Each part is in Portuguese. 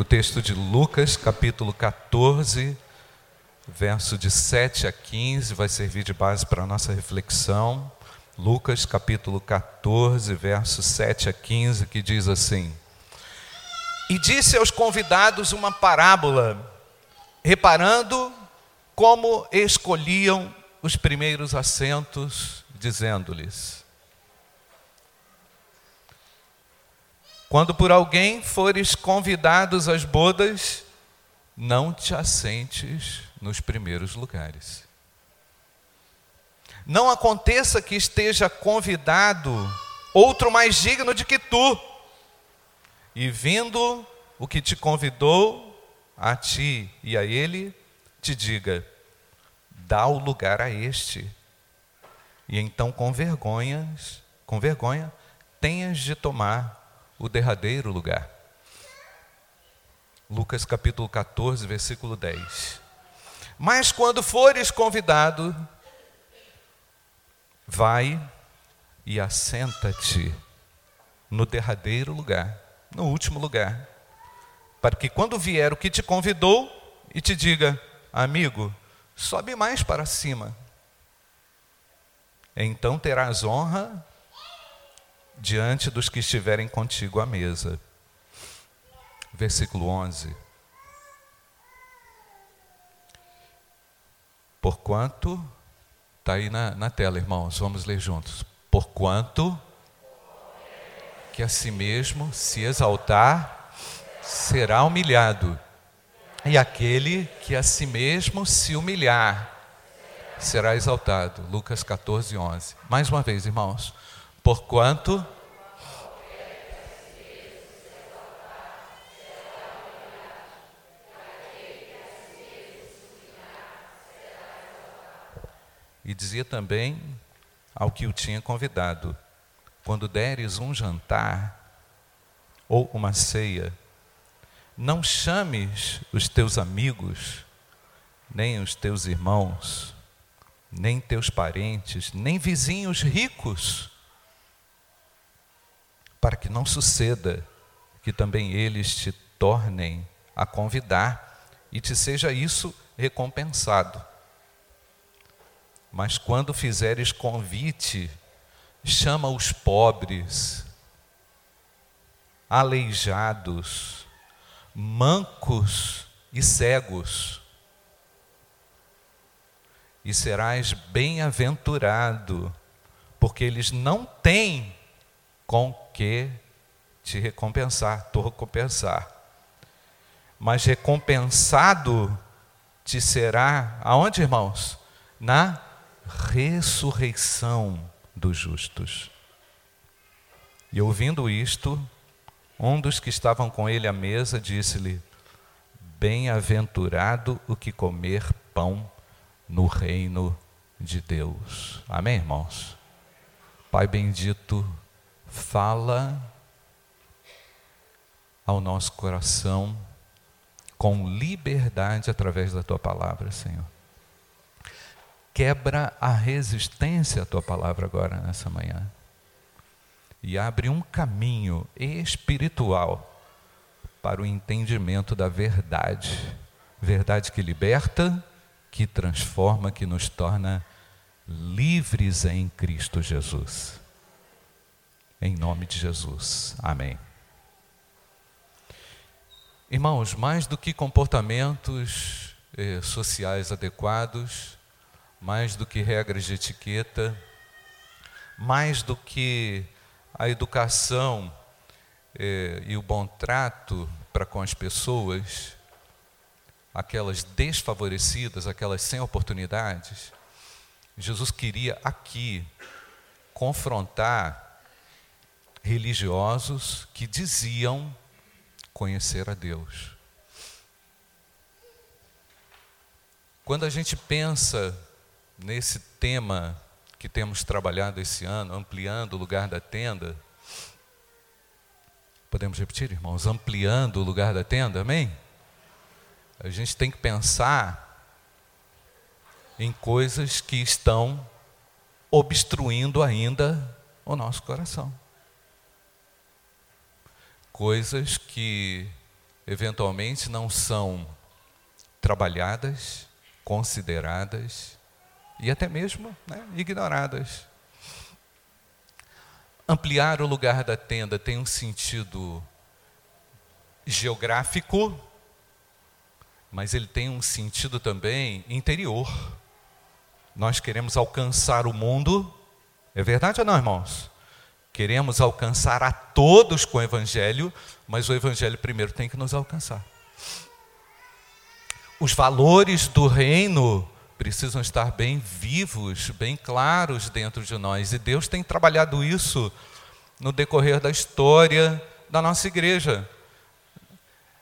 o texto de Lucas, capítulo 14, verso de 7 a 15, vai servir de base para a nossa reflexão. Lucas, capítulo 14, verso 7 a 15, que diz assim: E disse aos convidados uma parábola, reparando como escolhiam os primeiros assentos, dizendo-lhes: Quando por alguém fores convidados às bodas, não te assentes nos primeiros lugares. Não aconteça que esteja convidado outro mais digno de que tu, e vindo o que te convidou, a ti e a ele, te diga: dá o lugar a este. E então com vergonhas, com vergonha, tenhas de tomar o derradeiro lugar. Lucas capítulo 14, versículo 10. Mas quando fores convidado, vai e assenta-te no derradeiro lugar, no último lugar, para que quando vier o que te convidou e te diga, amigo, sobe mais para cima, então terás honra diante dos que estiverem contigo à mesa. Versículo 11. Porquanto, está aí na, na tela, irmãos, vamos ler juntos. Porquanto que a si mesmo se exaltar será humilhado, e aquele que a si mesmo se humilhar será exaltado. Lucas 14, 11. Mais uma vez, irmãos. Porquanto E dizia também ao que o tinha convidado: Quando deres um jantar ou uma ceia, não chames os teus amigos, nem os teus irmãos, nem teus parentes, nem vizinhos ricos para que não suceda que também eles te tornem a convidar e te seja isso recompensado. Mas quando fizeres convite, chama os pobres, aleijados, mancos e cegos, e serás bem-aventurado, porque eles não têm com que te recompensar, te recompensar. Mas recompensado te será aonde, irmãos? Na ressurreição dos justos. E ouvindo isto, um dos que estavam com ele à mesa disse-lhe: Bem-aventurado o que comer pão no reino de Deus. Amém, irmãos? Pai bendito, fala ao nosso coração com liberdade através da tua palavra, Senhor. Quebra a resistência à tua palavra agora nessa manhã. E abre um caminho espiritual para o entendimento da verdade. Verdade que liberta, que transforma, que nos torna livres em Cristo Jesus. Em nome de Jesus. Amém. Irmãos, mais do que comportamentos eh, sociais adequados, mais do que regras de etiqueta, mais do que a educação eh, e o bom trato para com as pessoas, aquelas desfavorecidas, aquelas sem oportunidades, Jesus queria aqui confrontar religiosos que diziam conhecer a Deus. Quando a gente pensa nesse tema que temos trabalhado esse ano, ampliando o lugar da tenda, podemos repetir, irmãos? Ampliando o lugar da tenda, amém? A gente tem que pensar em coisas que estão obstruindo ainda o nosso coração coisas que eventualmente não são trabalhadas, consideradas e até mesmo né, ignoradas. Ampliar o lugar da tenda tem um sentido geográfico, mas ele tem um sentido também interior. Nós queremos alcançar o mundo, é verdade ou não, irmãos? Queremos alcançar a todos com o Evangelho, mas o Evangelho primeiro tem que nos alcançar. Os valores do reino precisam estar bem vivos, bem claros dentro de nós. E Deus tem trabalhado isso no decorrer da história da nossa igreja.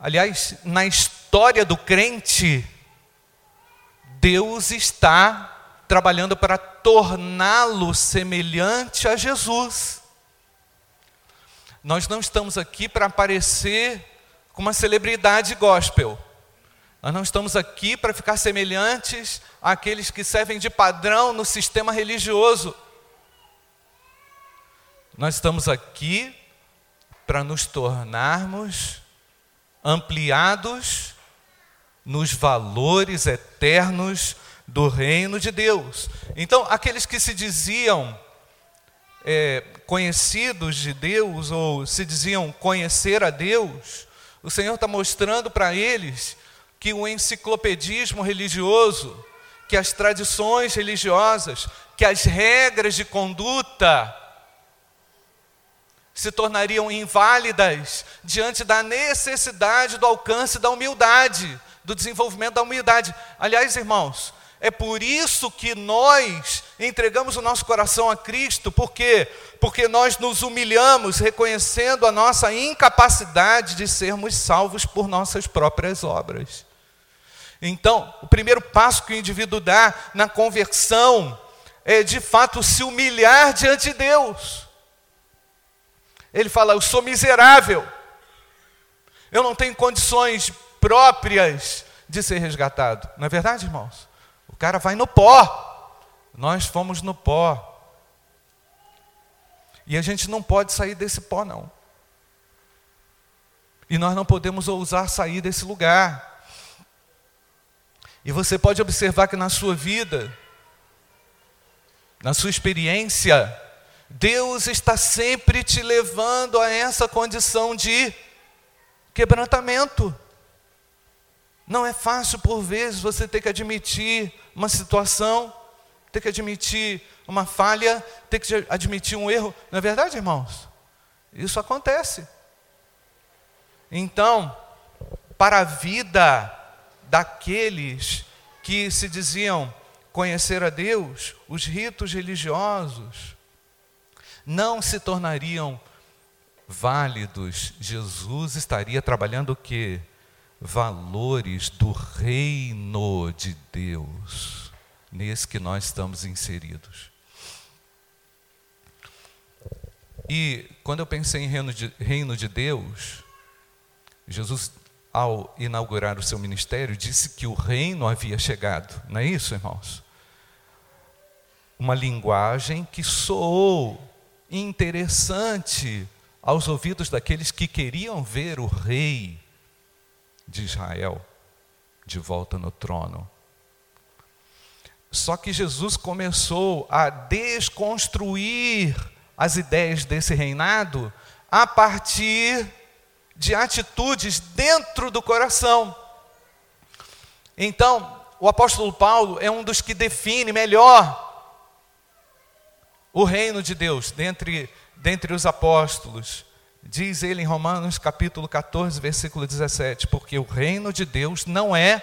Aliás, na história do crente, Deus está trabalhando para torná-lo semelhante a Jesus. Nós não estamos aqui para aparecer com uma celebridade gospel. Nós não estamos aqui para ficar semelhantes àqueles que servem de padrão no sistema religioso. Nós estamos aqui para nos tornarmos ampliados nos valores eternos do reino de Deus. Então, aqueles que se diziam é, conhecidos de Deus ou se diziam conhecer a Deus, o Senhor está mostrando para eles que o enciclopedismo religioso, que as tradições religiosas, que as regras de conduta se tornariam inválidas diante da necessidade do alcance da humildade, do desenvolvimento da humildade. Aliás, irmãos, é por isso que nós entregamos o nosso coração a Cristo, por quê? Porque nós nos humilhamos reconhecendo a nossa incapacidade de sermos salvos por nossas próprias obras. Então, o primeiro passo que o indivíduo dá na conversão é de fato se humilhar diante de Deus. Ele fala: Eu sou miserável, eu não tenho condições próprias de ser resgatado. Não é verdade, irmãos? Cara vai no pó, nós fomos no pó. E a gente não pode sair desse pó, não. E nós não podemos ousar sair desse lugar. E você pode observar que na sua vida, na sua experiência, Deus está sempre te levando a essa condição de quebrantamento. Não é fácil, por vezes, você ter que admitir uma situação, ter que admitir uma falha, ter que admitir um erro. Não é verdade, irmãos? Isso acontece. Então, para a vida daqueles que se diziam conhecer a Deus, os ritos religiosos não se tornariam válidos. Jesus estaria trabalhando o que? Valores do reino de Deus, nesse que nós estamos inseridos. E quando eu pensei em reino de, reino de Deus, Jesus ao inaugurar o seu ministério, disse que o reino havia chegado. Não é isso, irmãos? Uma linguagem que soou interessante aos ouvidos daqueles que queriam ver o rei de Israel de volta no trono. Só que Jesus começou a desconstruir as ideias desse reinado a partir de atitudes dentro do coração. Então, o apóstolo Paulo é um dos que define melhor o reino de Deus dentre, dentre os apóstolos. Diz ele em Romanos capítulo 14, versículo 17: Porque o reino de Deus não é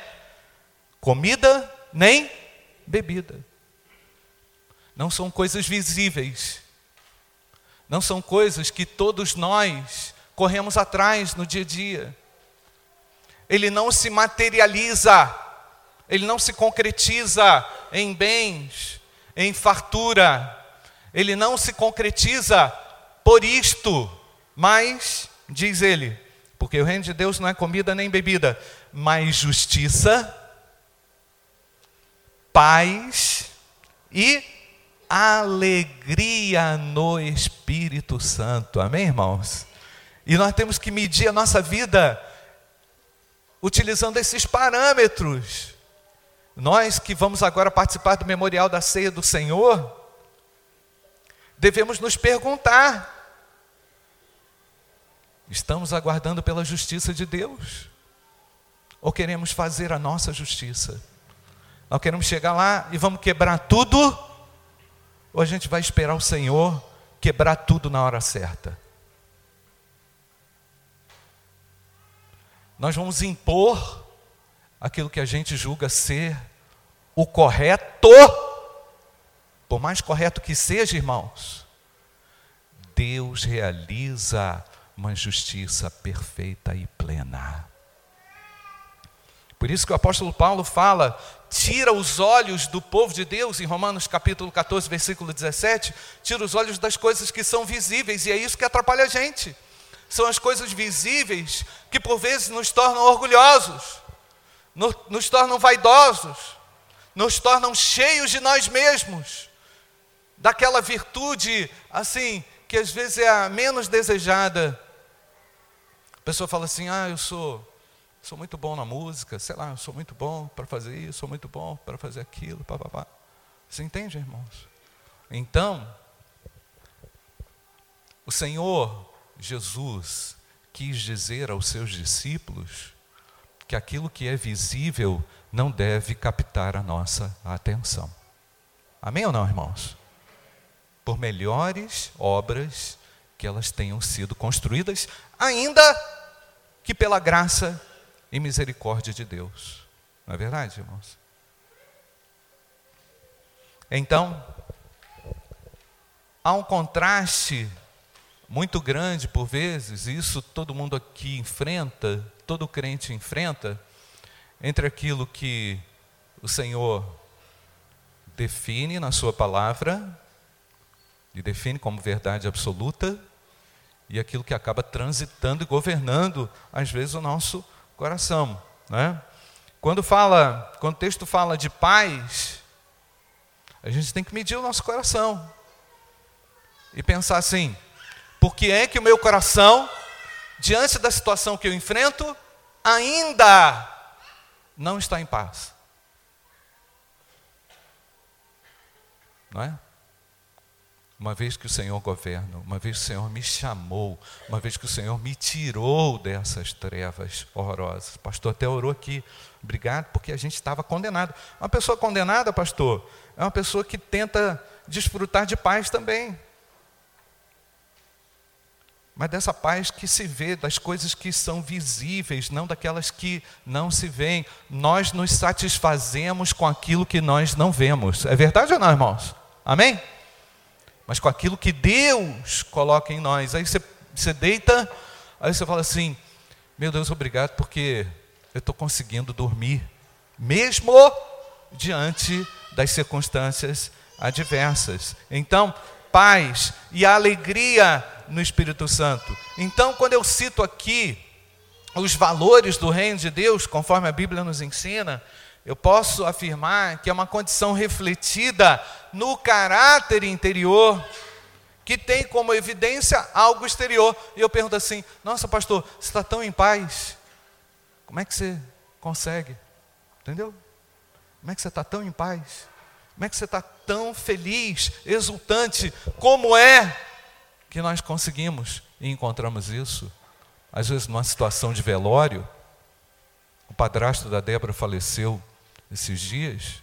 comida nem bebida. Não são coisas visíveis. Não são coisas que todos nós corremos atrás no dia a dia. Ele não se materializa, ele não se concretiza em bens, em fartura, ele não se concretiza por isto, mas, diz ele, porque o reino de Deus não é comida nem bebida, mas justiça, paz e alegria no Espírito Santo. Amém, irmãos? E nós temos que medir a nossa vida utilizando esses parâmetros. Nós que vamos agora participar do memorial da ceia do Senhor, devemos nos perguntar: estamos aguardando pela justiça de Deus? Ou queremos fazer a nossa justiça? Nós queremos chegar lá e vamos quebrar tudo? Ou a gente vai esperar o Senhor quebrar tudo na hora certa? Nós vamos impor aquilo que a gente julga ser o correto, por mais correto que seja, irmãos, Deus realiza uma justiça perfeita e plena. Por isso que o apóstolo Paulo fala: tira os olhos do povo de Deus, em Romanos capítulo 14, versículo 17, tira os olhos das coisas que são visíveis, e é isso que atrapalha a gente. São as coisas visíveis que por vezes nos tornam orgulhosos, nos tornam vaidosos, nos tornam cheios de nós mesmos, daquela virtude, assim, que às vezes é a menos desejada. A pessoa fala assim: ah, eu sou, sou muito bom na música, sei lá, eu sou muito bom para fazer isso, sou muito bom para fazer aquilo, papapá. Você entende, irmãos? Então, o Senhor Jesus quis dizer aos seus discípulos que aquilo que é visível não deve captar a nossa atenção. Amém ou não, irmãos? Por melhores obras que elas tenham sido construídas, ainda que pela graça e misericórdia de Deus. Não é verdade, irmãos? Então, há um contraste muito grande por vezes, e isso todo mundo aqui enfrenta, todo crente enfrenta, entre aquilo que o Senhor define na Sua palavra, e define como verdade absoluta, e aquilo que acaba transitando e governando, às vezes, o nosso coração. Né? Quando, fala, quando o texto fala de paz, a gente tem que medir o nosso coração e pensar assim: por que é que o meu coração, diante da situação que eu enfrento, ainda não está em paz. Não é? Uma vez que o Senhor governa, uma vez que o Senhor me chamou, uma vez que o Senhor me tirou dessas trevas horrorosas. O pastor até orou aqui, obrigado, porque a gente estava condenado. Uma pessoa condenada, pastor, é uma pessoa que tenta desfrutar de paz também mas dessa paz que se vê, das coisas que são visíveis, não daquelas que não se veem. Nós nos satisfazemos com aquilo que nós não vemos. É verdade ou não, irmãos? Amém? Mas com aquilo que Deus coloca em nós. Aí você, você deita, aí você fala assim: Meu Deus, obrigado, porque eu estou conseguindo dormir, mesmo diante das circunstâncias adversas. Então, paz e alegria no Espírito Santo. Então, quando eu cito aqui os valores do reino de Deus, conforme a Bíblia nos ensina, eu posso afirmar que é uma condição refletida no caráter interior, que tem como evidência algo exterior. E eu pergunto assim: nossa, pastor, você está tão em paz, como é que você consegue? Entendeu? Como é que você está tão em paz? Como é que você está tão feliz, exultante? Como é que nós conseguimos e encontramos isso? Às vezes, numa situação de velório, o padrasto da Débora faleceu esses dias.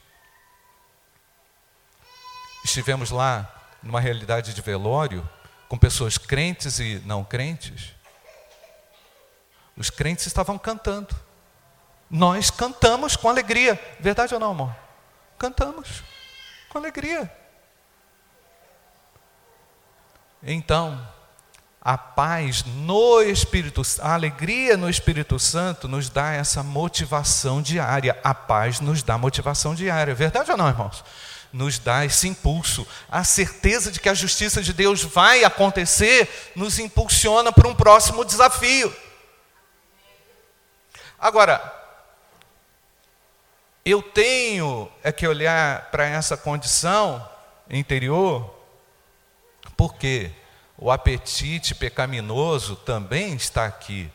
Estivemos lá numa realidade de velório com pessoas crentes e não crentes. Os crentes estavam cantando. Nós cantamos com alegria. Verdade ou não, amor? Cantamos com alegria. Então, a paz no Espírito, a alegria no Espírito Santo nos dá essa motivação diária. A paz nos dá motivação diária. Verdade ou não, irmãos? Nos dá esse impulso. A certeza de que a justiça de Deus vai acontecer nos impulsiona para um próximo desafio. Agora, eu tenho é que olhar para essa condição interior, porque o apetite pecaminoso também está aqui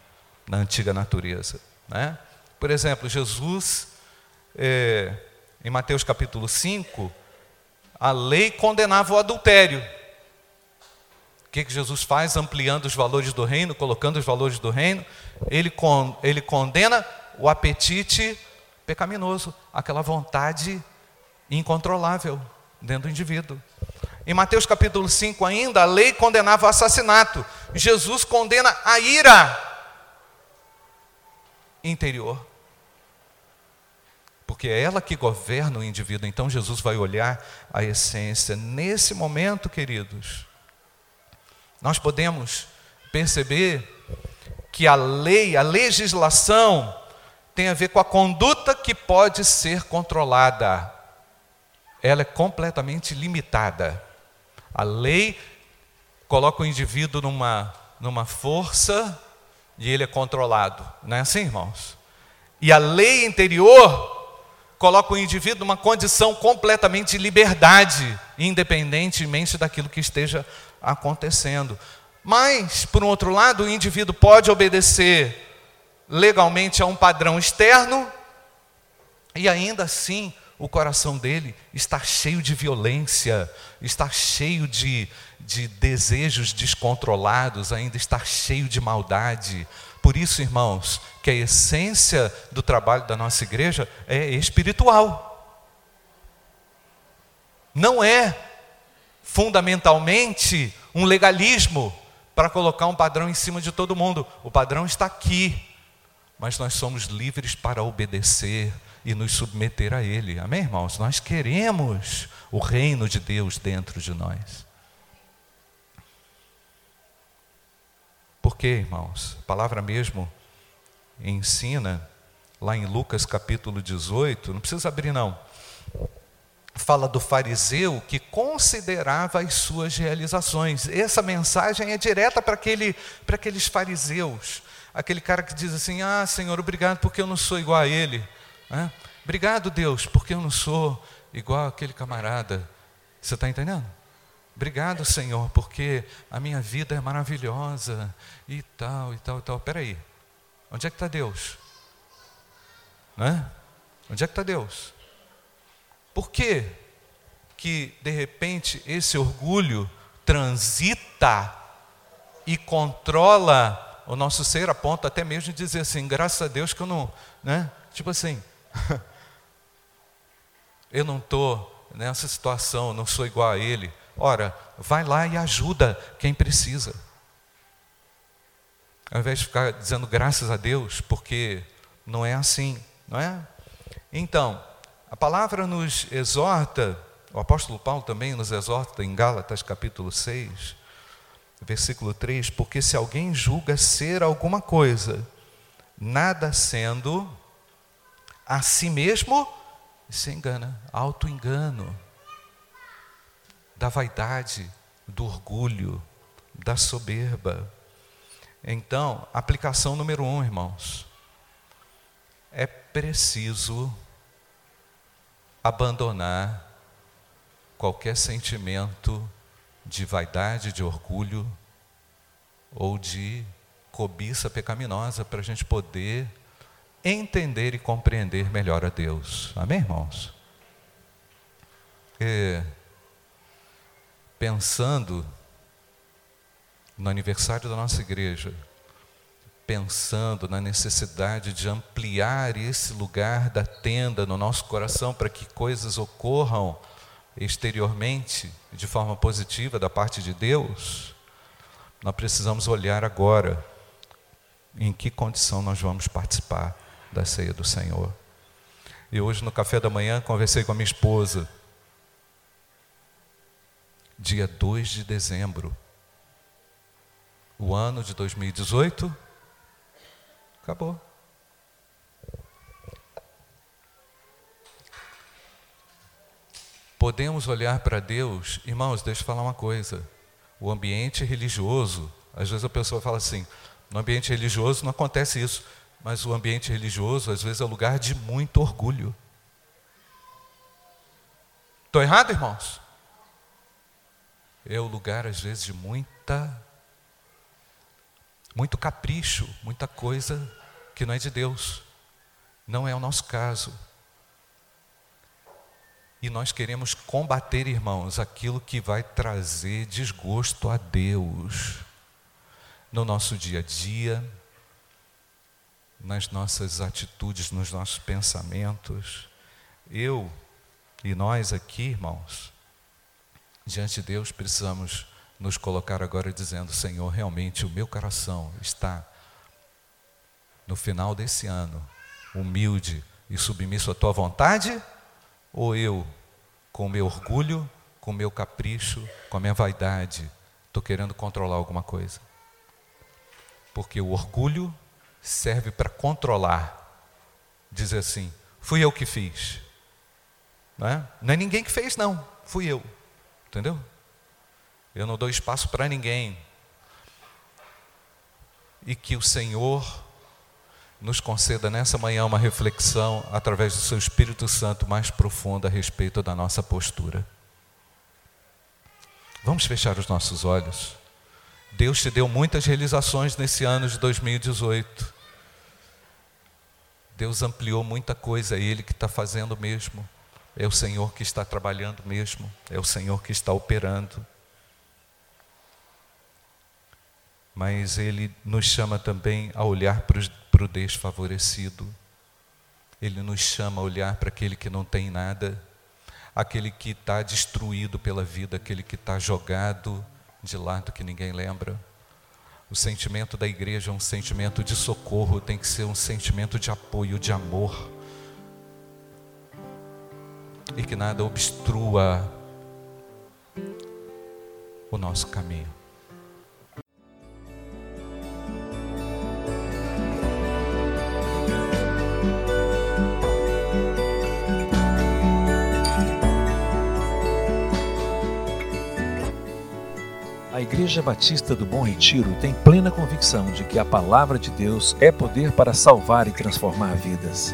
na antiga natureza, né? Por exemplo, Jesus, é, em Mateus capítulo 5, a lei condenava o adultério. O que, que Jesus faz? Ampliando os valores do reino, colocando os valores do reino, ele, con, ele condena o apetite pecaminoso, aquela vontade incontrolável dentro do indivíduo. Em Mateus capítulo 5 ainda, a lei condenava o assassinato. Jesus condena a ira interior. Porque é ela que governa o indivíduo. Então Jesus vai olhar a essência. Nesse momento, queridos, nós podemos perceber que a lei, a legislação, tem a ver com a conduta que pode ser controlada. Ela é completamente limitada. A lei coloca o indivíduo numa, numa força e ele é controlado. Não é assim, irmãos? E a lei interior coloca o indivíduo numa condição completamente de liberdade, independentemente daquilo que esteja acontecendo. Mas, por um outro lado, o indivíduo pode obedecer legalmente a um padrão externo e ainda assim o coração dele está cheio de violência, está cheio de, de desejos descontrolados, ainda está cheio de maldade. Por isso, irmãos, que a essência do trabalho da nossa igreja é espiritual. Não é fundamentalmente um legalismo para colocar um padrão em cima de todo mundo. O padrão está aqui, mas nós somos livres para obedecer, e nos submeter a Ele. Amém, irmãos? Nós queremos o reino de Deus dentro de nós. Por quê, irmãos? A palavra mesmo ensina, lá em Lucas capítulo 18, não precisa abrir não, fala do fariseu que considerava as suas realizações. Essa mensagem é direta para, aquele, para aqueles fariseus. Aquele cara que diz assim: Ah, Senhor, obrigado porque eu não sou igual a ele. É? Obrigado, Deus, porque eu não sou igual aquele camarada. Você está entendendo? Obrigado, Senhor, porque a minha vida é maravilhosa e tal, e tal, e tal. Espera aí, onde é que está Deus? Né? Onde é que está Deus? Por que que, de repente, esse orgulho transita e controla o nosso ser, a ponto até mesmo de dizer assim, graças a Deus que eu não, né? Tipo assim, eu não estou nessa situação, não sou igual a ele. Ora, vai lá e ajuda quem precisa. Ao invés de ficar dizendo graças a Deus, porque não é assim, não é? Então, a palavra nos exorta, o apóstolo Paulo também nos exorta em Gálatas capítulo 6, versículo 3, porque se alguém julga ser alguma coisa, nada sendo, a si mesmo se engana, auto-engano, da vaidade, do orgulho, da soberba. Então, aplicação número um, irmãos, é preciso abandonar qualquer sentimento de vaidade, de orgulho ou de cobiça pecaminosa para a gente poder entender e compreender melhor a Deus. Amém, irmãos? E, pensando no aniversário da nossa igreja, pensando na necessidade de ampliar esse lugar da tenda no nosso coração para que coisas ocorram exteriormente de forma positiva da parte de Deus, nós precisamos olhar agora em que condição nós vamos participar da ceia do Senhor. E hoje no café da manhã conversei com a minha esposa. Dia 2 de dezembro. O ano de 2018 acabou. Podemos olhar para Deus, irmãos, deixa eu falar uma coisa. O ambiente religioso, às vezes a pessoa fala assim: no ambiente religioso não acontece isso. Mas o ambiente religioso, às vezes, é lugar de muito orgulho. Estou errado, irmãos? É o lugar, às vezes, de muita, muito capricho, muita coisa que não é de Deus. Não é o nosso caso. E nós queremos combater, irmãos, aquilo que vai trazer desgosto a Deus no nosso dia a dia, nas nossas atitudes, nos nossos pensamentos. Eu e nós aqui, irmãos, diante de Deus, precisamos nos colocar agora dizendo: Senhor, realmente o meu coração está no final desse ano humilde e submisso à tua vontade? Ou eu, com o meu orgulho, com o meu capricho, com a minha vaidade, estou querendo controlar alguma coisa? Porque o orgulho serve para controlar, dizer assim: fui eu que fiz. Não é? não é ninguém que fez, não, fui eu. Entendeu? Eu não dou espaço para ninguém. E que o Senhor nos conceda nessa manhã uma reflexão através do seu Espírito Santo mais profunda a respeito da nossa postura. Vamos fechar os nossos olhos. Deus te deu muitas realizações nesse ano de 2018. Deus ampliou muita coisa, Ele que está fazendo mesmo. É o Senhor que está trabalhando mesmo. É o Senhor que está operando. Mas Ele nos chama também a olhar para o desfavorecido. Ele nos chama a olhar para aquele que não tem nada, aquele que está destruído pela vida, aquele que está jogado de lado que ninguém lembra. O sentimento da igreja é um sentimento de socorro, tem que ser um sentimento de apoio, de amor. E que nada obstrua o nosso caminho. Igreja Batista do Bom Retiro tem plena convicção de que a palavra de Deus é poder para salvar e transformar vidas.